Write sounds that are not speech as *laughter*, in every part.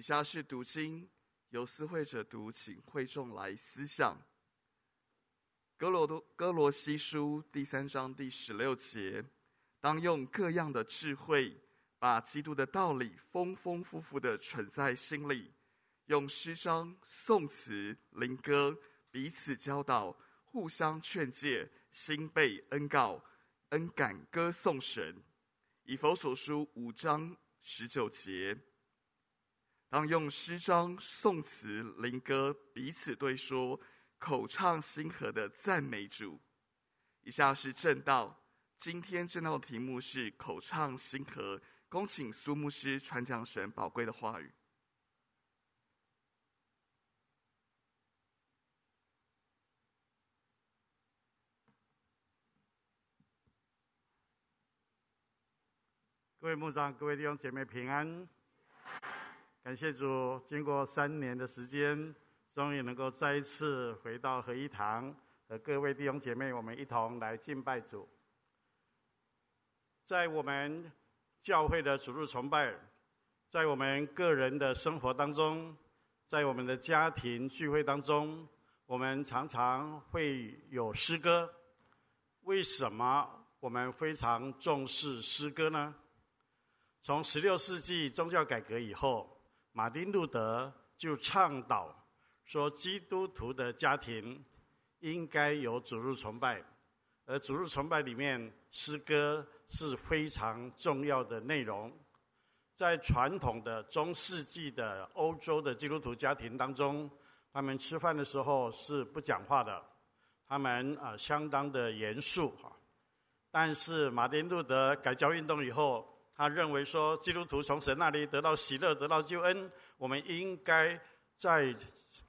以下是读经，由思会者读，请会众来思想。哥罗多哥罗西书第三章第十六节，当用各样的智慧，把基督的道理丰丰富富的存在心里，用诗章、颂词、灵歌彼此教导，互相劝诫，心被恩告，恩感歌颂神。以弗所书五章十九节。当用诗章、颂词、灵歌彼此对说，口唱心和的赞美主。以下是正道，今天正道的题目是口唱心和。恭请苏牧师传讲神宝贵的话语。各位牧长、各位弟兄姐妹平安。感谢主，经过三年的时间，终于能够再一次回到合一堂，和各位弟兄姐妹，我们一同来敬拜主。在我们教会的主日崇拜，在我们个人的生活当中，在我们的家庭聚会当中，我们常常会有诗歌。为什么我们非常重视诗歌呢？从十六世纪宗教改革以后，马丁路德就倡导说，基督徒的家庭应该有主日崇拜，而主日崇拜里面诗歌是非常重要的内容。在传统的中世纪的欧洲的基督徒家庭当中，他们吃饭的时候是不讲话的，他们啊相当的严肃哈。但是马丁路德改教运动以后，他认为说，基督徒从神那里得到喜乐，得到救恩。我们应该在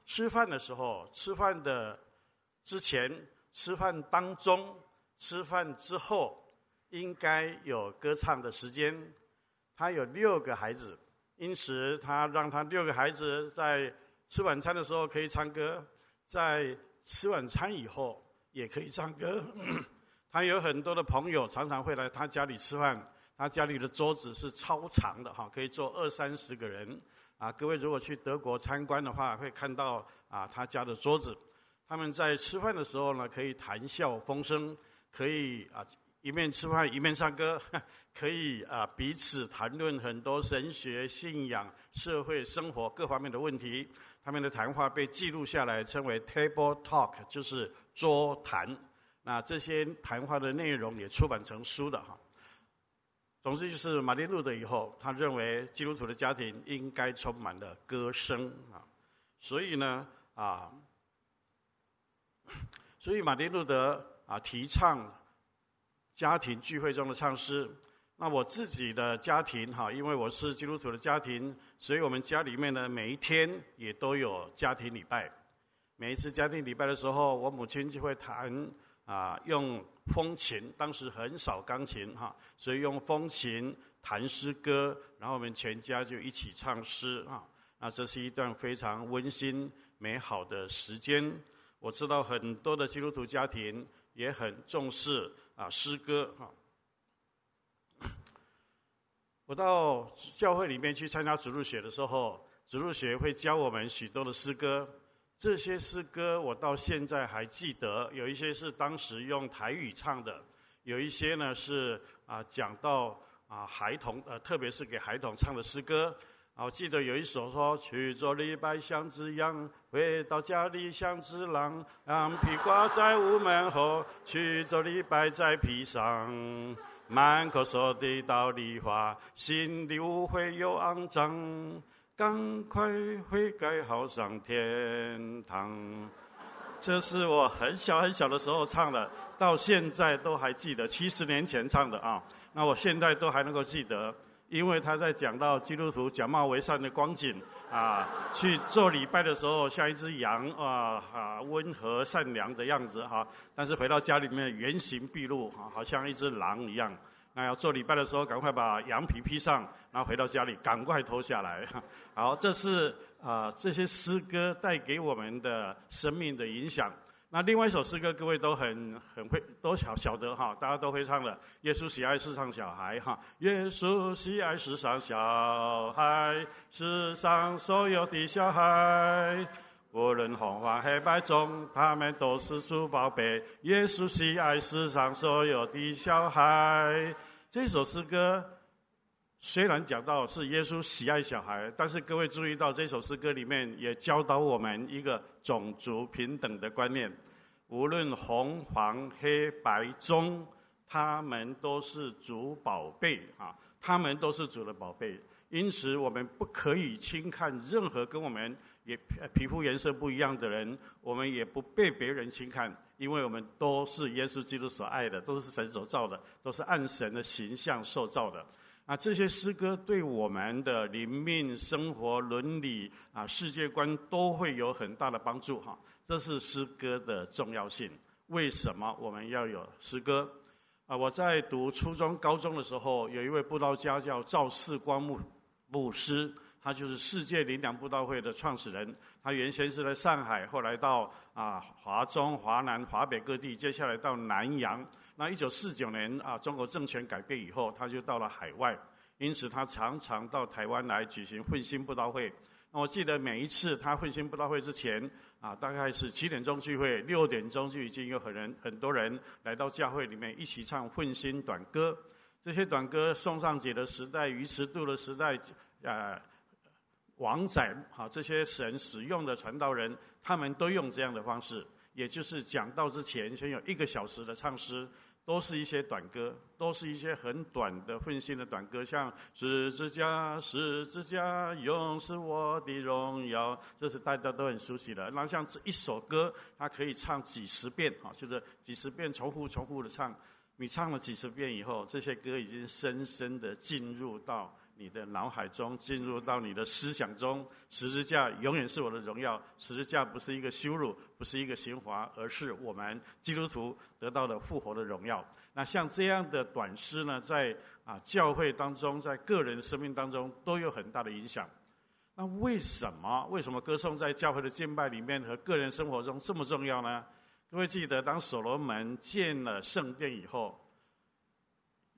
吃饭的时候、吃饭的之前、吃饭当中、吃饭之后，应该有歌唱的时间。他有六个孩子，因此他让他六个孩子在吃晚餐的时候可以唱歌，在吃晚餐以后也可以唱歌。*coughs* 他有很多的朋友，常常会来他家里吃饭。他家里的桌子是超长的哈，可以坐二三十个人啊。各位如果去德国参观的话，会看到啊他家的桌子。他们在吃饭的时候呢，可以谈笑风生，可以啊一面吃饭一面唱歌，*laughs* 可以啊彼此谈论很多神学、信仰、社会生活各方面的问题。他们的谈话被记录下来，称为 table talk，就是桌谈。那这些谈话的内容也出版成书的哈。总之就是马丁路德以后，他认为基督徒的家庭应该充满了歌声啊，所以呢啊，所以马丁路德啊提倡家庭聚会中的唱诗。那我自己的家庭哈，因为我是基督徒的家庭，所以我们家里面呢每一天也都有家庭礼拜。每一次家庭礼拜的时候，我母亲就会弹啊用。风琴当时很少钢琴哈，所以用风琴弹诗歌，然后我们全家就一起唱诗啊。那这是一段非常温馨美好的时间。我知道很多的基督徒家庭也很重视啊诗歌哈。我到教会里面去参加主日学的时候，主日学会教我们许多的诗歌。这些诗歌我到现在还记得，有一些是当时用台语唱的，有一些呢是啊讲到啊孩童呃，特别是给孩童唱的诗歌。啊，我记得有一首说：去做礼拜像只羊，回到家里像只狼，羊皮挂在屋门后，去做礼拜在披上，满口说的道理话，心里污秽又肮脏。赶快悔改，好上天堂。这是我很小很小的时候唱的，到现在都还记得。七十年前唱的啊，那我现在都还能够记得，因为他在讲到基督徒假冒为善的光景啊，去做礼拜的时候像一只羊啊啊，温和善良的样子哈，但是回到家里面原形毕露哈，好像一只狼一样。那要做礼拜的时候，赶快把羊皮披上，然后回到家里，赶快脱下来。*laughs* 好，这是啊、这些诗歌带给我们的生命的影响。那另外一首诗歌，各位都很很会，都晓晓得哈，大家都会唱的。耶稣喜爱世上小孩哈，耶稣喜爱世上小孩，世上所有的小孩，无论红黄黑白中，他们都是主宝贝。耶稣喜爱世上所有的小孩。这首诗歌虽然讲到是耶稣喜爱小孩，但是各位注意到这首诗歌里面也教导我们一个种族平等的观念。无论红黄黑白中，他们都是主宝贝啊！他们都是主的宝贝，因此我们不可以轻看任何跟我们也皮肤颜色不一样的人，我们也不被别人轻看，因为我们都是耶稣基督所爱的，都是神所造的，都是按神的形象塑造的。啊，这些诗歌对我们的灵命、生活、伦理啊、世界观都会有很大的帮助哈。这是诗歌的重要性。为什么我们要有诗歌？啊，我在读初中、高中的时候，有一位布道家叫赵世光牧牧师，他就是世界灵粮布道会的创始人。他原先是在上海，后来到啊华中、华南、华北各地，接下来到南洋。那一九四九年啊，中国政权改变以后，他就到了海外，因此他常常到台湾来举行混心布道会。那我记得每一次他混心布道会之前，啊，大概是七点钟聚会，六点钟就已经有很人很多人来到教会里面一起唱混心短歌。这些短歌，宋尚节的时代、余迟度的时代，呃，王载啊，这些神使用的传道人，他们都用这样的方式，也就是讲道之前先有一个小时的唱诗。都是一些短歌，都是一些很短的奋兴的短歌，像十字架，十字架，永是我的荣耀，这是大家都很熟悉的。那像这一首歌，它可以唱几十遍，哈，就是几十遍重复重复的唱。你唱了几十遍以后，这些歌已经深深的进入到。你的脑海中进入到你的思想中，十字架永远是我的荣耀。十字架不是一个羞辱，不是一个刑罚，而是我们基督徒得到的复活的荣耀。那像这样的短诗呢，在啊教会当中，在个人生命当中都有很大的影响。那为什么为什么歌颂在教会的敬拜里面和个人生活中这么重要呢？各位记得，当所罗门建了圣殿以后。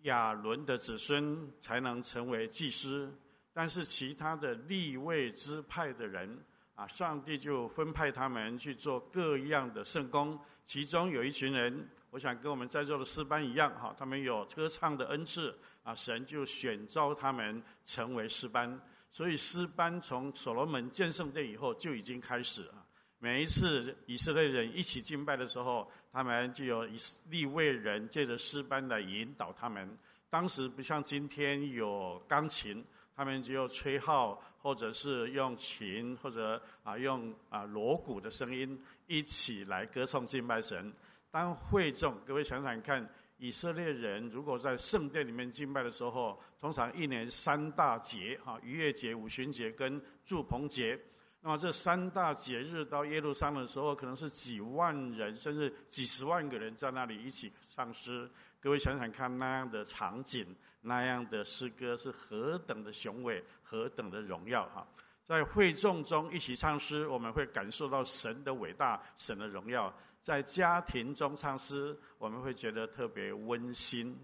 亚伦的子孙才能成为祭司，但是其他的立位支派的人啊，上帝就分派他们去做各样的圣工。其中有一群人，我想跟我们在座的诗班一样，哈，他们有歌唱的恩赐啊，神就选召他们成为诗班。所以诗班从所罗门建圣殿以后就已经开始了。每一次以色列人一起敬拜的时候，他们就有以利未人借着诗班来引导他们。当时不像今天有钢琴，他们只有吹号，或者是用琴，或者啊用啊锣鼓的声音一起来歌颂敬拜神。当会众，各位想想看，以色列人如果在圣殿里面敬拜的时候，通常一年三大节哈，逾越节、五旬节跟住棚节。那么这三大节日到耶路撒冷的时候，可能是几万人，甚至几十万个人在那里一起唱诗。各位想想看，那样的场景，那样的诗歌是何等的雄伟，何等的荣耀哈！在会众中一起唱诗，我们会感受到神的伟大，神的荣耀；在家庭中唱诗，我们会觉得特别温馨；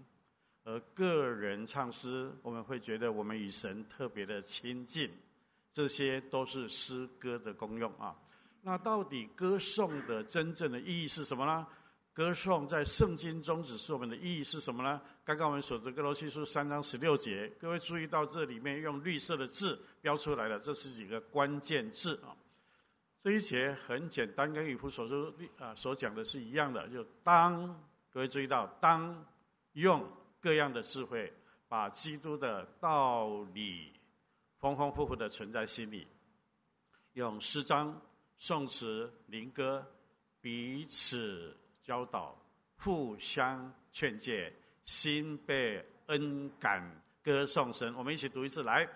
而个人唱诗，我们会觉得我们与神特别的亲近。这些都是诗歌的功用啊。那到底歌颂的真正的意义是什么呢？歌颂在圣经中指示我们的意义是什么呢？刚刚我们所读歌罗西书三章十六节，各位注意到这里面用绿色的字标出来了，这是几个关键字啊。这一节很简单，跟以弗所书啊所讲的是一样的，就当各位注意到，当用各样的智慧，把基督的道理。丰丰富富的存在心里，用诗章、颂词、灵歌彼此教导，互相劝诫，心被恩感，歌颂神。我们一起读一次来，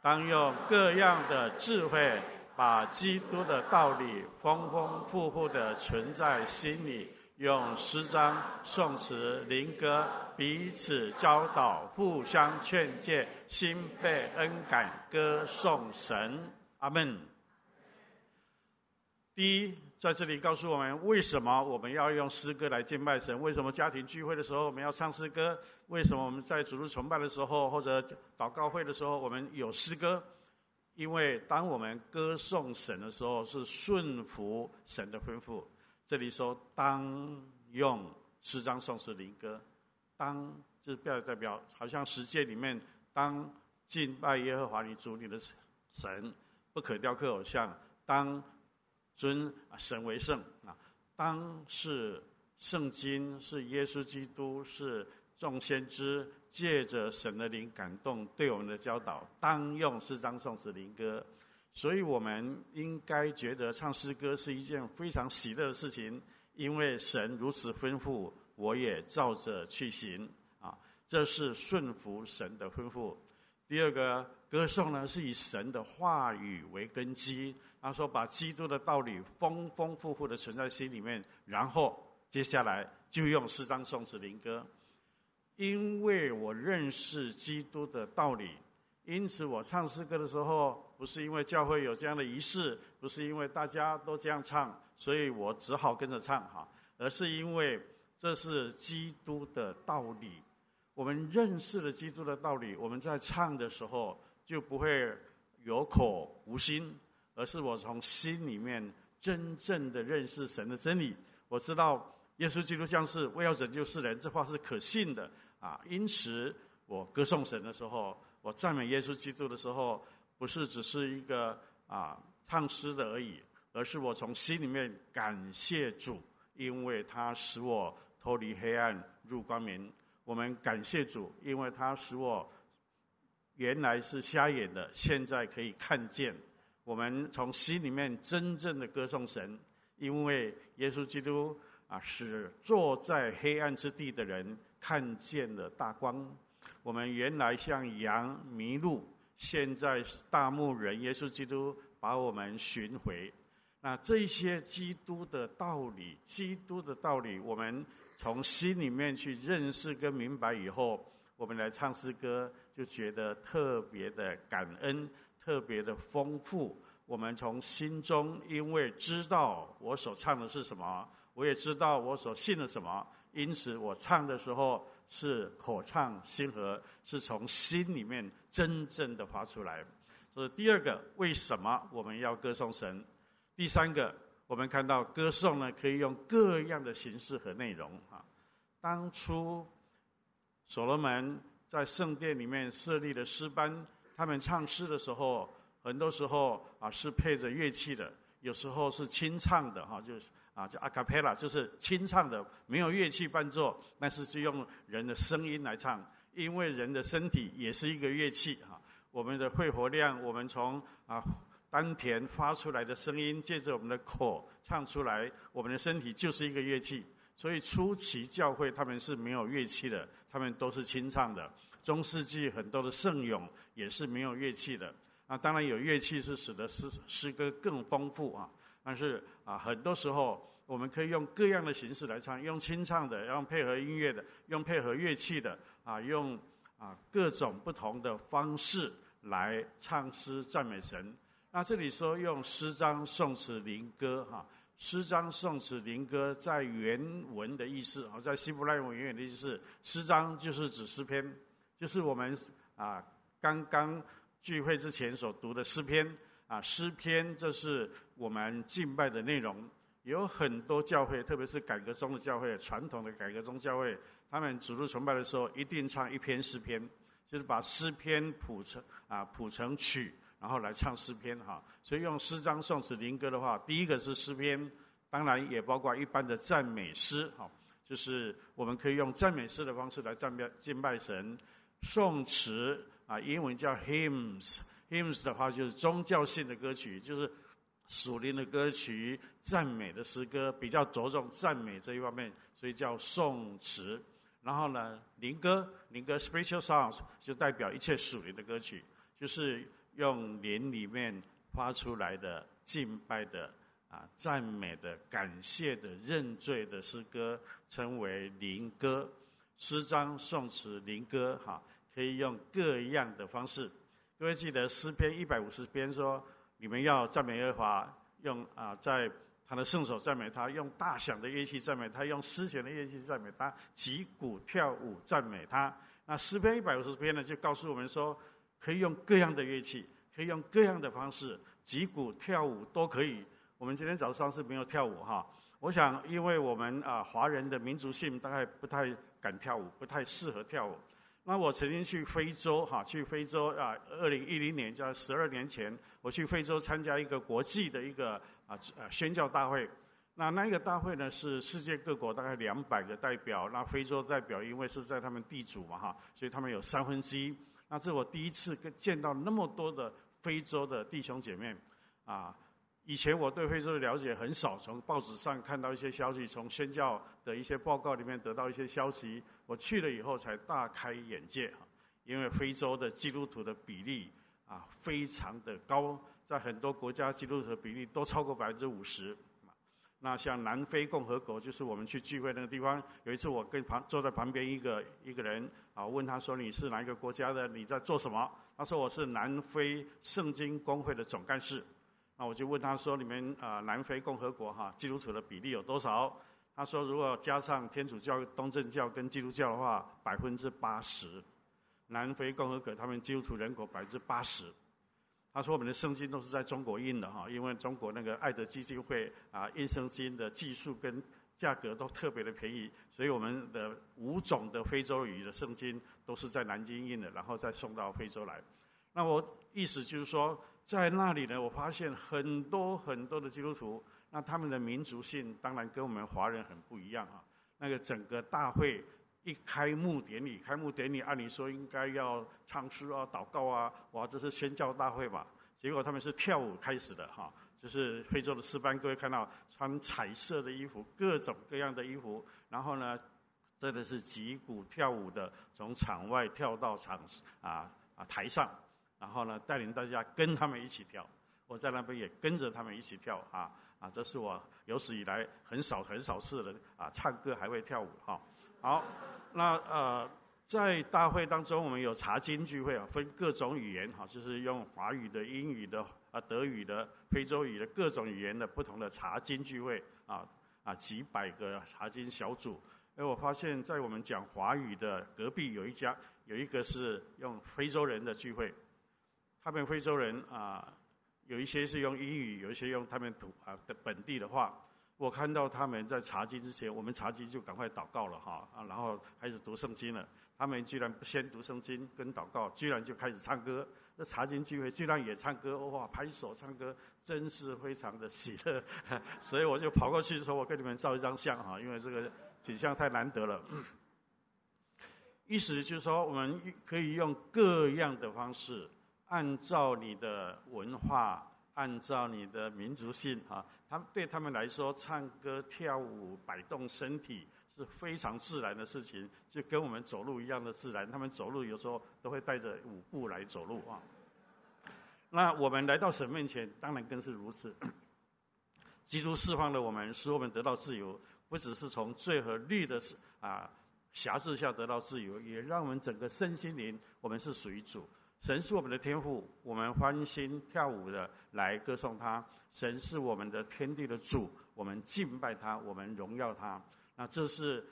当用各样的智慧，把基督的道理丰丰富富的存在心里。用诗章、颂词、灵歌彼此教导，互相劝诫，心被恩感，歌颂神。阿门。第一，在这里告诉我们为什么我们要用诗歌来敬拜神？为什么家庭聚会的时候我们要唱诗歌？为什么我们在主日崇拜的时候或者祷告会的时候我们有诗歌？因为当我们歌颂神的时候，是顺服神的吩咐。这里说当用诗章、颂诗、灵歌，当就是表代表，好像十诫里面当敬拜耶和华你主你的神，不可雕刻偶像，当。尊神为圣啊！当是圣经，是耶稣基督，是众先知借着神的灵感动对我们的教导，当用诗章、颂诗、灵歌。所以我们应该觉得唱诗歌是一件非常喜乐的事情，因为神如此吩咐，我也照着去行啊！这是顺服神的吩咐。第二个歌颂呢，是以神的话语为根基。他说：“把基督的道理丰丰富富的存在心里面，然后接下来就用诗章、颂词、灵歌。因为我认识基督的道理，因此我唱诗歌的时候，不是因为教会有这样的仪式，不是因为大家都这样唱，所以我只好跟着唱哈，而是因为这是基督的道理。我们认识了基督的道理，我们在唱的时候就不会有口无心。”而是我从心里面真正的认识神的真理，我知道耶稣基督降世为要拯救世人，这话是可信的啊。因此，我歌颂神的时候，我赞美耶稣基督的时候，不是只是一个啊唱诗的而已，而是我从心里面感谢主，因为他使我脱离黑暗入光明。我们感谢主，因为他使我原来是瞎眼的，现在可以看见。我们从心里面真正的歌颂神，因为耶稣基督啊，使坐在黑暗之地的人看见了大光。我们原来像羊迷路，现在大牧人耶稣基督把我们寻回。那这些基督的道理，基督的道理，我们从心里面去认识跟明白以后，我们来唱诗歌，就觉得特别的感恩。特别的丰富，我们从心中，因为知道我所唱的是什么，我也知道我所信的什么，因此我唱的时候是口唱心和，是从心里面真正的发出来。所以第二个，为什么我们要歌颂神？第三个，我们看到歌颂呢，可以用各样的形式和内容啊。当初所罗门在圣殿里面设立的诗班。他们唱诗的时候，很多时候啊是配着乐器的，有时候是清唱的哈，就是啊叫阿卡贝拉，就是清唱的，没有乐器伴奏，但是是用人的声音来唱，因为人的身体也是一个乐器哈。我们的肺活量，我们从啊丹田发出来的声音，借着我们的口唱出来，我们的身体就是一个乐器。所以初期教会他们是没有乐器的，他们都是清唱的。中世纪很多的圣咏也是没有乐器的，啊，当然有乐器是使得诗诗歌更丰富啊。但是啊，很多时候我们可以用各样的形式来唱，用清唱的，用配合音乐的，用配合乐器的，啊，用啊各种不同的方式来唱诗赞美神。那这里说用诗章、颂词、灵歌，哈，诗章、颂词、灵歌在原文的意思，啊，在希伯来文原文的意思，诗章就是指诗篇。就是我们啊刚刚聚会之前所读的诗篇啊，诗篇这是我们敬拜的内容。有很多教会，特别是改革中的教会，传统的改革宗教会，他们主日崇拜的时候一定唱一篇诗篇，就是把诗篇谱成啊谱成曲，然后来唱诗篇哈。所以用诗章、颂词、灵歌的话，第一个是诗篇，当然也包括一般的赞美诗哈，就是我们可以用赞美诗的方式来赞美敬拜神。颂词啊，英文叫 hymns，hymns 的话就是宗教性的歌曲，就是属灵的歌曲、赞美的诗歌，比较着重赞美这一方面，所以叫颂词。然后呢，灵歌，灵歌 spiritual songs 就代表一切属灵的歌曲，就是用灵里面发出来的敬拜的啊、赞美的、感谢的、认罪的诗歌，称为灵歌。诗章、颂词、灵歌，哈。可以用各样的方式。各位记得诗篇一百五十篇说：“你们要赞美耶和华，用啊在他的圣手赞美他，用大响的乐器赞美他，用丝弦的乐器赞美他，击鼓跳舞赞美他。那诗篇一百五十篇呢，就告诉我们说，可以用各样的乐器，可以用各样的方式，击鼓跳舞都可以。我们今天早上是没有跳舞哈，我想因为我们啊华人的民族性大概不太敢跳舞，不太适合跳舞。那我曾经去非洲哈，去非洲啊，二零一零年，在十二年前，我去非洲参加一个国际的一个啊呃宣教大会。那那个大会呢，是世界各国大概两百个代表，那非洲代表因为是在他们地主嘛哈，所以他们有三分之一。那是我第一次跟见到那么多的非洲的弟兄姐妹，啊。以前我对非洲的了解很少，从报纸上看到一些消息，从宣教的一些报告里面得到一些消息。我去了以后才大开眼界哈，因为非洲的基督徒的比例啊非常的高，在很多国家基督徒的比例都超过百分之五十。那像南非共和国，就是我们去聚会那个地方，有一次我跟旁坐在旁边一个一个人啊，问他说，你是哪一个国家的？你在做什么？他说我是南非圣经公会的总干事。那我就问他说：“你们啊，南非共和国哈，基督徒的比例有多少？”他说：“如果加上天主教、东正教跟基督教的话，百分之八十。南非共和国他们基督徒人口百分之八十。”他说：“我们的圣经都是在中国印的哈，因为中国那个爱德基金会啊印圣经的技术跟价格都特别的便宜，所以我们的五种的非洲语的圣经都是在南京印的，然后再送到非洲来。那我意思就是说。”在那里呢，我发现很多很多的基督徒，那他们的民族性当然跟我们华人很不一样啊。那个整个大会一开幕典礼，开幕典礼按理说应该要唱诗啊、祷告啊，哇，这是宣教大会吧？结果他们是跳舞开始的哈，就是非洲的诗班，各位看到穿彩色的衣服，各种各样的衣服，然后呢，真的是击鼓跳舞的，从场外跳到场啊啊台上。然后呢，带领大家跟他们一起跳，我在那边也跟着他们一起跳啊啊！这是我有史以来很少很少次的啊，唱歌还会跳舞哈。好，那呃，在大会当中，我们有查经聚会啊，分各种语言哈，就是用华语的、英语的、啊德语的、非洲语的各种语言的不同的查经聚会啊啊，几百个查经小组。哎，我发现，在我们讲华语的隔壁有一家，有一个是用非洲人的聚会。他们非洲人啊，有一些是用英语，有一些用他们土啊的本地的话。我看到他们在查经之前，我们查经就赶快祷告了哈啊，然后开始读圣经了。他们居然不先读圣经跟祷告，居然就开始唱歌。那查经聚会居然也唱歌，哇，拍手唱歌，真是非常的喜乐。*laughs* 所以我就跑过去说：“我跟你们照一张相哈，因为这个景象太难得了。”意思就是说，我们可以用各样的方式。按照你的文化，按照你的民族性啊，他们对他们来说，唱歌、跳舞、摆动身体是非常自然的事情，就跟我们走路一样的自然。他们走路有时候都会带着舞步来走路啊。那我们来到神面前，当然更是如此。基督释放了我们，使我们得到自由，不只是从罪和律的啊辖制下得到自由，也让我们整个身心灵，我们是属于主。神是我们的天父，我们欢欣跳舞的来歌颂他。神是我们的天地的主，我们敬拜他，我们荣耀他。那这是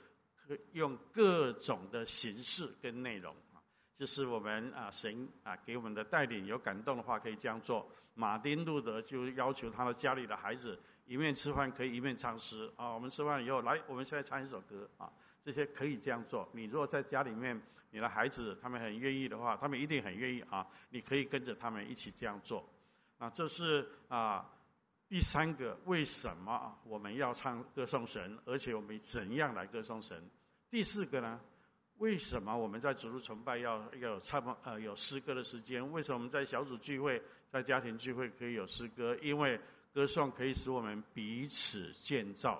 用各种的形式跟内容啊，就是我们啊神啊给我们的带领，有感动的话可以这样做。马丁路德就要求他的家里的孩子一面吃饭可以一面唱诗啊。我们吃饭以后来，我们现在唱一首歌啊，这些可以这样做。你如果在家里面。你的孩子他们很愿意的话，他们一定很愿意啊！你可以跟着他们一起这样做。啊，这是啊第三个，为什么我们要唱歌颂神，而且我们怎样来歌颂神？第四个呢？为什么我们在主日崇拜要要有唱呃有诗歌的时间？为什么我们在小组聚会、在家庭聚会可以有诗歌？因为歌颂可以使我们彼此建造。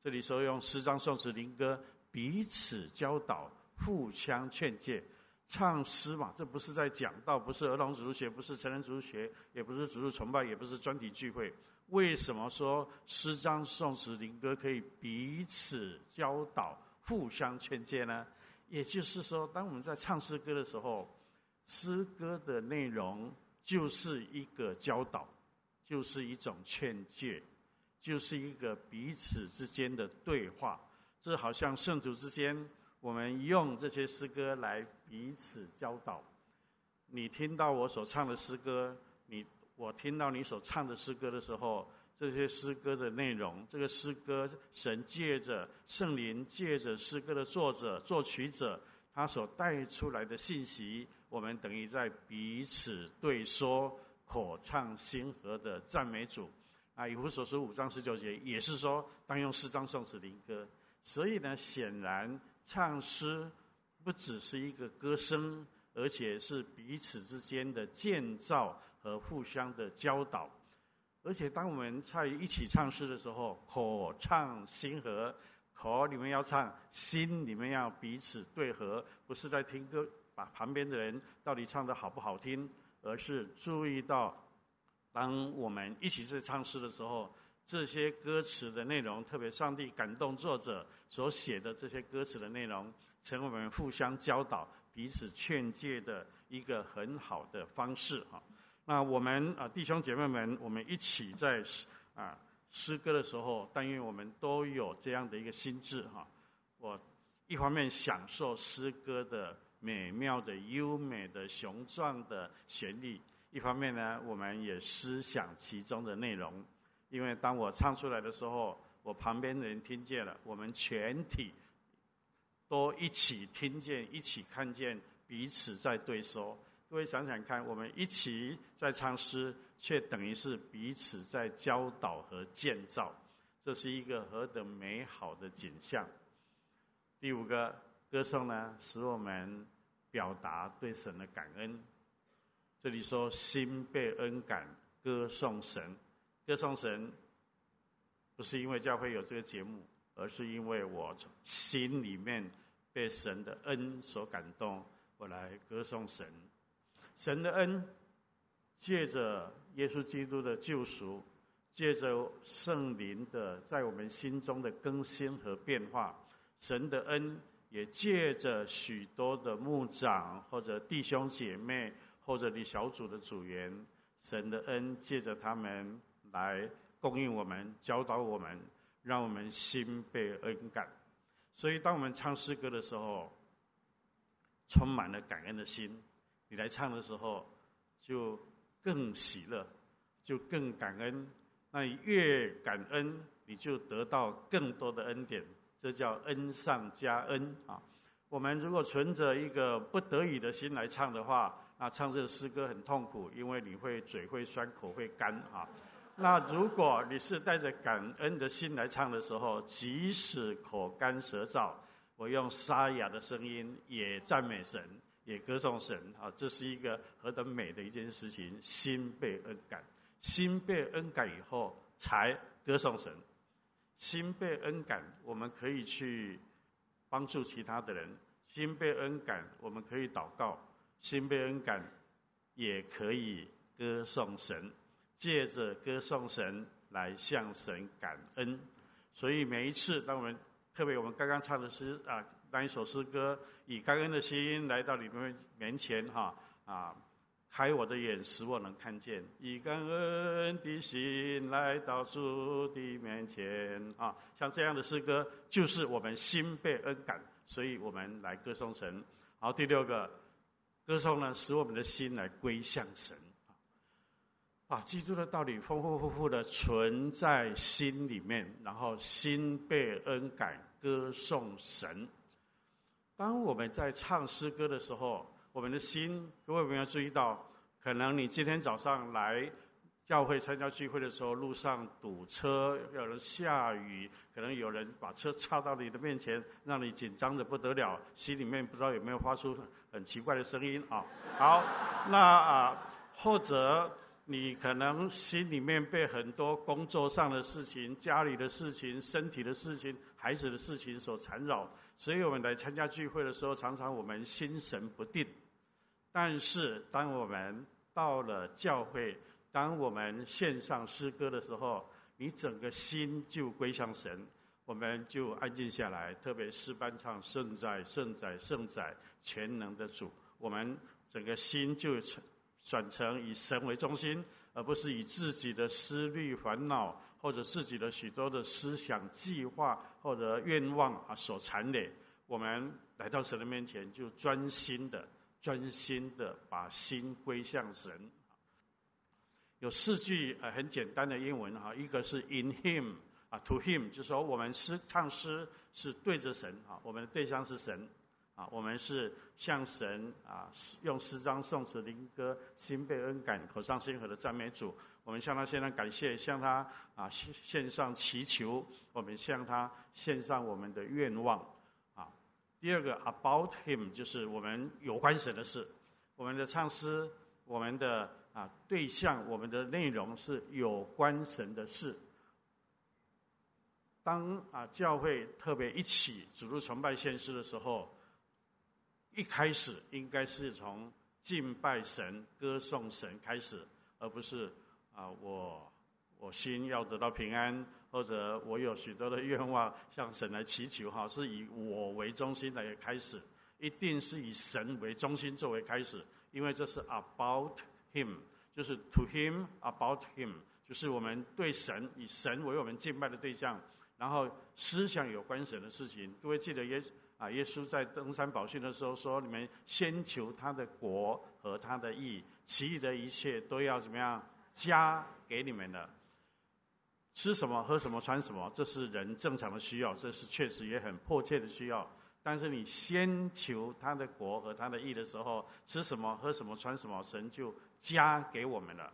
这里说用诗章、颂词、灵歌彼此教导。互相劝诫，唱诗嘛，这不是在讲道，不是儿童主日学，不是成人主日学，也不是主日崇拜，也不是专题聚会。为什么说诗章、颂词、灵歌可以彼此教导、互相劝诫呢？也就是说，当我们在唱诗歌的时候，诗歌的内容就是一个教导，就是一种劝诫，就是一个彼此之间的对话。这好像圣徒之间，我们用这些诗歌来彼此教导。你听到我所唱的诗歌，你我听到你所唱的诗歌的时候，这些诗歌的内容，这个诗歌神借着圣灵，借着诗歌的作者、作曲者，他所带出来的信息，我们等于在彼此对说，口唱心和的赞美主。啊，以弗所书五章十九节也是说，当用诗章、颂词、灵歌。所以呢，显然唱诗不只是一个歌声，而且是彼此之间的建造和互相的教导。而且，当我们在一起唱诗的时候，口唱心和，口里面要唱，心里面要彼此对合，不是在听歌，把旁边的人到底唱得好不好听，而是注意到，当我们一起在唱诗的时候。这些歌词的内容，特别上帝感动作者所写的这些歌词的内容，成为我们互相教导、彼此劝诫的一个很好的方式哈。那我们啊，弟兄姐妹们，我们一起在啊诗歌的时候，但愿我们都有这样的一个心智哈。我一方面享受诗歌的美妙的、优美的、雄壮的旋律，一方面呢，我们也思想其中的内容。因为当我唱出来的时候，我旁边的人听见了，我们全体都一起听见，一起看见彼此在对说。各位想想看，我们一起在唱诗，却等于是彼此在教导和建造，这是一个何等美好的景象。第五个歌颂呢，使我们表达对神的感恩。这里说心被恩感，歌颂神。歌颂神，不是因为教会有这个节目，而是因为我从心里面被神的恩所感动，我来歌颂神。神的恩，借着耶稣基督的救赎，借着圣灵的在我们心中的更新和变化，神的恩也借着许多的牧长或者弟兄姐妹或者你小组的组员，神的恩借着他们。来供应我们，教导我们，让我们心被恩感。所以，当我们唱诗歌的时候，充满了感恩的心。你来唱的时候，就更喜乐，就更感恩。那你越感恩，你就得到更多的恩典。这叫恩上加恩啊！我们如果存着一个不得已的心来唱的话，那唱这个诗歌很痛苦，因为你会嘴会酸，口会干啊。那如果你是带着感恩的心来唱的时候，即使口干舌燥，我用沙哑的声音也赞美神，也歌颂神啊！这是一个何等美的一件事情！心被恩感，心被恩感以后才歌颂神。心被恩感，我们可以去帮助其他的人；心被恩感，我们可以祷告；心被恩感，也可以歌颂神。借着歌颂神来向神感恩，所以每一次当我们特别我们刚刚唱的诗啊，当一首诗歌，以感恩的心来到你们面前哈啊，开我的眼使我能看见，以感恩的心来到主的面前啊，像这样的诗歌就是我们心被恩感，所以我们来歌颂神。好，第六个歌颂呢，使我们的心来归向神。把基督的道理丰丰富富的存在心里面，然后心被恩感，歌颂神。当我们在唱诗歌的时候，我们的心，各位有没有注意到？可能你今天早上来教会参加聚会的时候，路上堵车，有人下雨，可能有人把车插到你的面前，让你紧张的不得了，心里面不知道有没有发出很奇怪的声音啊？好，那啊，或者。你可能心里面被很多工作上的事情、家里的事情、身体的事情、孩子的事情所缠绕，所以我们来参加聚会的时候，常常我们心神不定。但是，当我们到了教会，当我们献上诗歌的时候，你整个心就归向神，我们就安静下来。特别诗班唱“圣哉，圣哉，圣哉，全能的主”，我们整个心就成。转成以神为中心，而不是以自己的思虑、烦恼或者自己的许多的思想、计划或者愿望啊所缠累。我们来到神的面前，就专心的、专心的把心归向神。有四句呃很简单的英文哈，一个是 In Him 啊，To Him，就说我们诗唱诗是对着神啊，我们的对象是神啊，我们是向神啊用诗章、颂词、灵歌，心被恩感，口唱心和的赞美主。我们向他献上感谢，向他啊献献上祈求，我们向他献上我们的愿望啊。第二个 About Him 就是我们有关神的事，我们的唱诗，我们的。啊，对象我们的内容是有关神的事。当啊教会特别一起主日崇拜献诗的时候，一开始应该是从敬拜神、歌颂神开始，而不是啊我我心要得到平安，或者我有许多的愿望向神来祈求 *laughs* 哈，是以我为中心来开始，一定是以神为中心作为开始，因为这是 about。Him 就是 To Him about Him，就是我们对神以神为我们敬拜的对象，然后思想有关神的事情。各位记得耶啊，耶稣在登山宝训的时候说：“你们先求他的国和他的义，其余的一切都要怎么样加给你们的。吃什么、喝什么、穿什么，这是人正常的需要，这是确实也很迫切的需要。但是你先求他的国和他的义的时候，吃什么、喝什么、穿什么，神就。”加给我们了，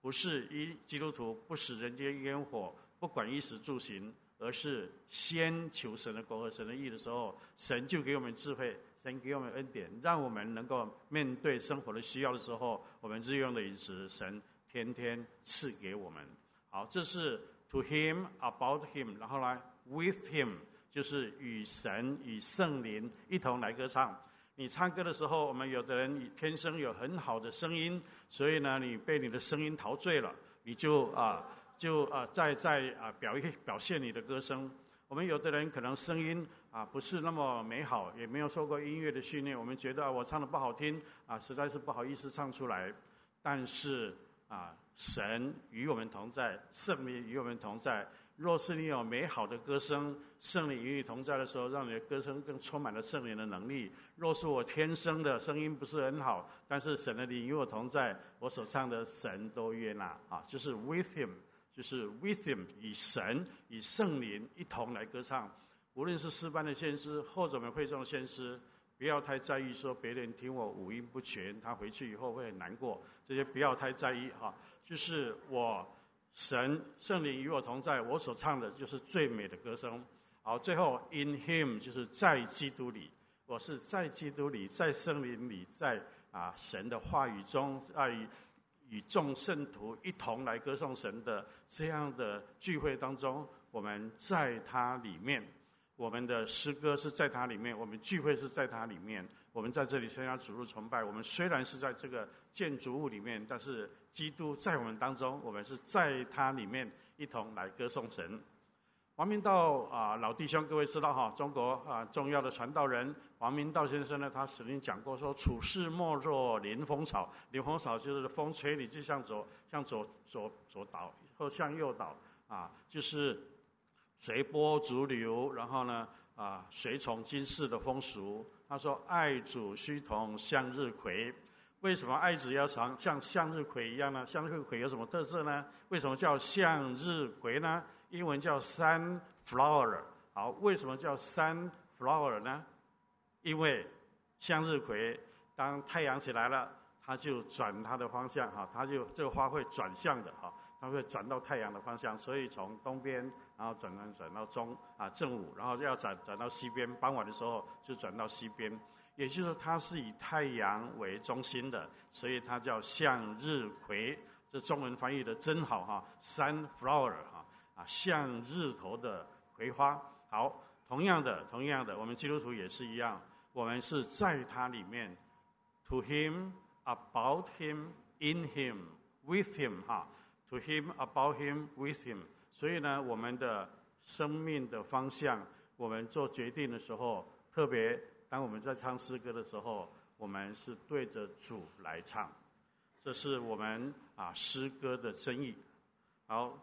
不是一基督徒不食人间烟火，不管衣食住行，而是先求神的国和神的义的时候，神就给我们智慧，神给我们恩典，让我们能够面对生活的需要的时候，我们日用的饮食，神天天赐给我们。好，这是 to him about him，然后呢 with him，就是与神与圣灵一同来歌唱。你唱歌的时候，我们有的人天生有很好的声音，所以呢，你被你的声音陶醉了，你就啊，就啊，在在啊表一表现你的歌声。我们有的人可能声音啊不是那么美好，也没有受过音乐的训练，我们觉得我唱的不好听啊，实在是不好意思唱出来。但是啊，神与我们同在，圣灵与我们同在。若是你有美好的歌声，圣灵与你同在的时候，让你的歌声更充满了圣灵的能力。若是我天生的声音不是很好，但是神的灵与我同在，我所唱的神都悦纳啊，就是 with him，就是 with him，以神以圣灵一同来歌唱。无论是诗班的先师，或者我们会众的献诗，不要太在意说别人听我五音不全，他回去以后会很难过。这些不要太在意哈，就是我。神圣灵与我同在，我所唱的就是最美的歌声。好，最后 In Him 就是在基督里，我是在基督里，在圣灵里，在啊神的话语中，在与，众圣徒一同来歌颂神的这样的聚会当中，我们在他里面，我们的诗歌是在他里面，我们聚会是在他里面，我们在这里参加主日崇拜。我们虽然是在这个建筑物里面，但是。基督在我们当中，我们是在他里面一同来歌颂神。王明道啊，老弟兄，各位知道哈，中国啊重要的传道人王明道先生呢，他曾经讲过说：处世莫若临风草，临风草就是风吹你就向左向左左左倒或向右倒啊，就是随波逐流，然后呢啊随从今世的风俗。他说：爱主须同向日葵。为什么爱子要长像向日葵一样呢？向日葵有什么特色呢？为什么叫向日葵呢？英文叫 sunflower。好，为什么叫 sunflower 呢？因为向日葵当太阳起来了，它就转它的方向，哈，它就这个花会转向的，哈，它会转到太阳的方向，所以从东边，然后转转转到中啊正午，然后要转转到西边，傍晚的时候就转到西边。也就是说，它是以太阳为中心的，所以它叫向日葵。这中文翻译的真好哈，sunflower 啊，向日头的葵花。好，同样的，同样的，我们基督徒也是一样，我们是在它里面，to him, about him, in him, with him 哈，to him, about him, with him。所以呢，我们的生命的方向，我们做决定的时候，特别。当我们在唱诗歌的时候，我们是对着主来唱。这是我们啊诗歌的真意。好，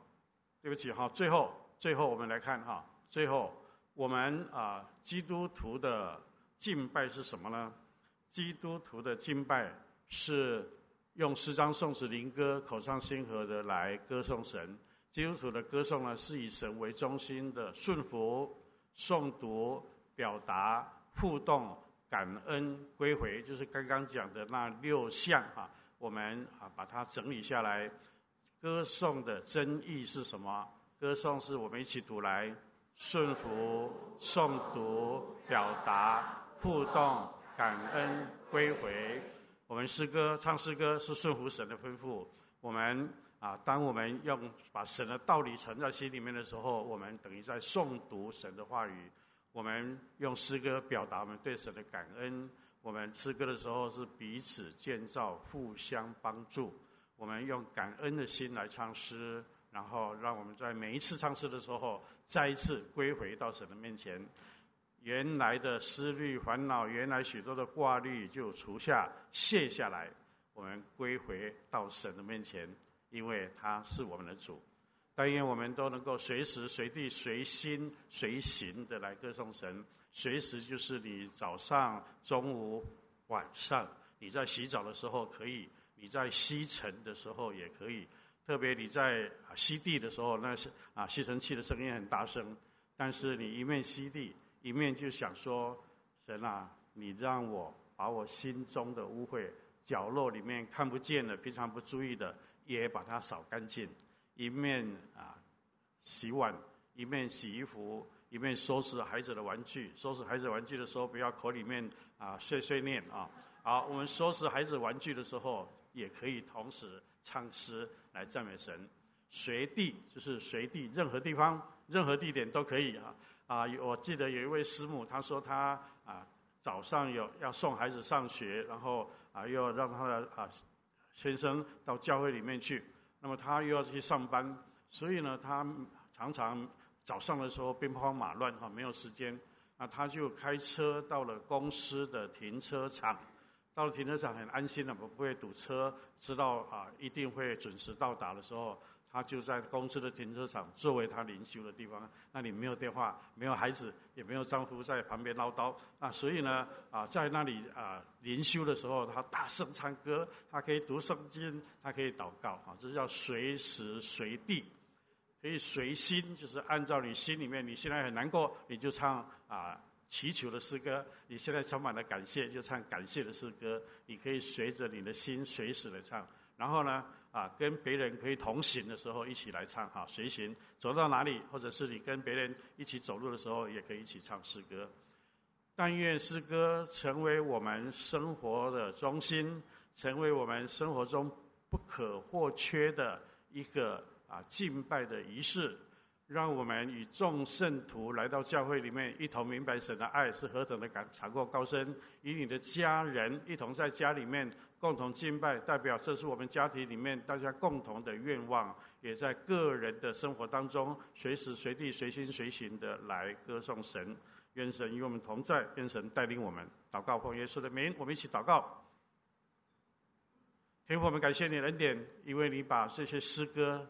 对不起哈，最后最后我们来看哈，最后我们啊基督徒的敬拜是什么呢？基督徒的敬拜是用诗章、颂词、灵歌、口唱心和的来歌颂神。基督徒的歌颂呢，是以神为中心的顺服、诵读、表达、互动、感恩、归回，就是刚刚讲的那六项哈。我们啊把它整理下来。歌颂的真意是什么？歌颂是我们一起读来，顺服、诵读、表达、互动、感恩、归回。我们诗歌唱诗歌是顺服神的吩咐。我们啊，当我们用把神的道理存在心里面的时候，我们等于在诵读神的话语。我们用诗歌表达我们对神的感恩。我们诗歌的时候是彼此建造、互相帮助。我们用感恩的心来唱诗，然后让我们在每一次唱诗的时候，再一次归回到神的面前。原来的思虑烦恼，原来许多的挂虑就除下卸下来，我们归回到神的面前，因为他是我们的主。但愿我们都能够随时随地随心随行的来歌颂神。随时就是你早上、中午、晚上，你在洗澡的时候可以。你在吸尘的时候也可以，特别你在吸地的时候，那是啊吸尘器的声音很大声，但是你一面吸地，一面就想说：神啊，你让我把我心中的污秽、角落里面看不见的、平常不注意的，也把它扫干净。一面啊洗碗，一面洗衣服，一面收拾孩子的玩具。收拾孩子玩具的时候，不要口里面啊碎碎念啊。好，我们收拾孩子玩具的时候。也可以同时唱诗来赞美神，随地就是随地，任何地方、任何地点都可以啊啊！我记得有一位师母，她说她啊早上有要送孩子上学，然后啊又要让她的啊先生到教会里面去，那么她又要去上班，所以呢，她常常早上的时候兵荒马乱哈，没有时间，那她就开车到了公司的停车场。到了停车场很安心的，不不会堵车，知道啊一定会准时到达的时候，他就在公司的停车场作为他灵修的地方。那里没有电话，没有孩子，也没有丈夫在旁边唠叨啊，所以呢啊在那里啊灵修的时候，他大声唱歌，他可以读圣经，他可以祷告啊，这叫随时随地，可以随心，就是按照你心里面，你现在很难过，你就唱啊。祈求的诗歌，你现在充满了感谢，就唱感谢的诗歌。你可以随着你的心随时的唱，然后呢，啊，跟别人可以同行的时候一起来唱哈，随行走到哪里，或者是你跟别人一起走路的时候，也可以一起唱诗歌。但愿诗歌成为我们生活的中心，成为我们生活中不可或缺的一个啊敬拜的仪式。让我们与众圣徒来到教会里面，一同明白神的爱是何等的感长过高深。与你的家人一同在家里面共同敬拜，代表这是我们家庭里面大家共同的愿望，也在个人的生活当中随时随地随心随行的来歌颂神。愿神与我们同在，愿神带领我们。祷告奉耶稣的名，我们一起祷告。天父，我们感谢你的恩典，因为你把这些诗歌。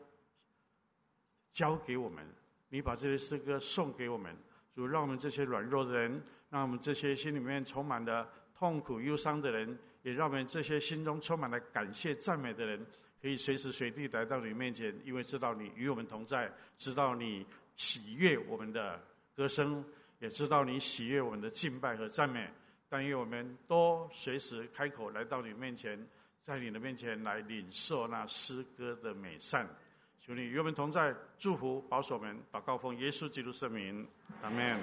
交给我们，你把这些诗歌送给我们，主让我们这些软弱的人，让我们这些心里面充满了痛苦忧伤的人，也让我们这些心中充满了感谢赞美的人，可以随时随地来到你面前，因为知道你与我们同在，知道你喜悦我们的歌声，也知道你喜悦我们的敬拜和赞美。但愿我们都随时开口来到你面前，在你的面前来领受那诗歌的美善。主你与我们同在，祝福保守们，祷告奉耶稣基督圣名，阿门。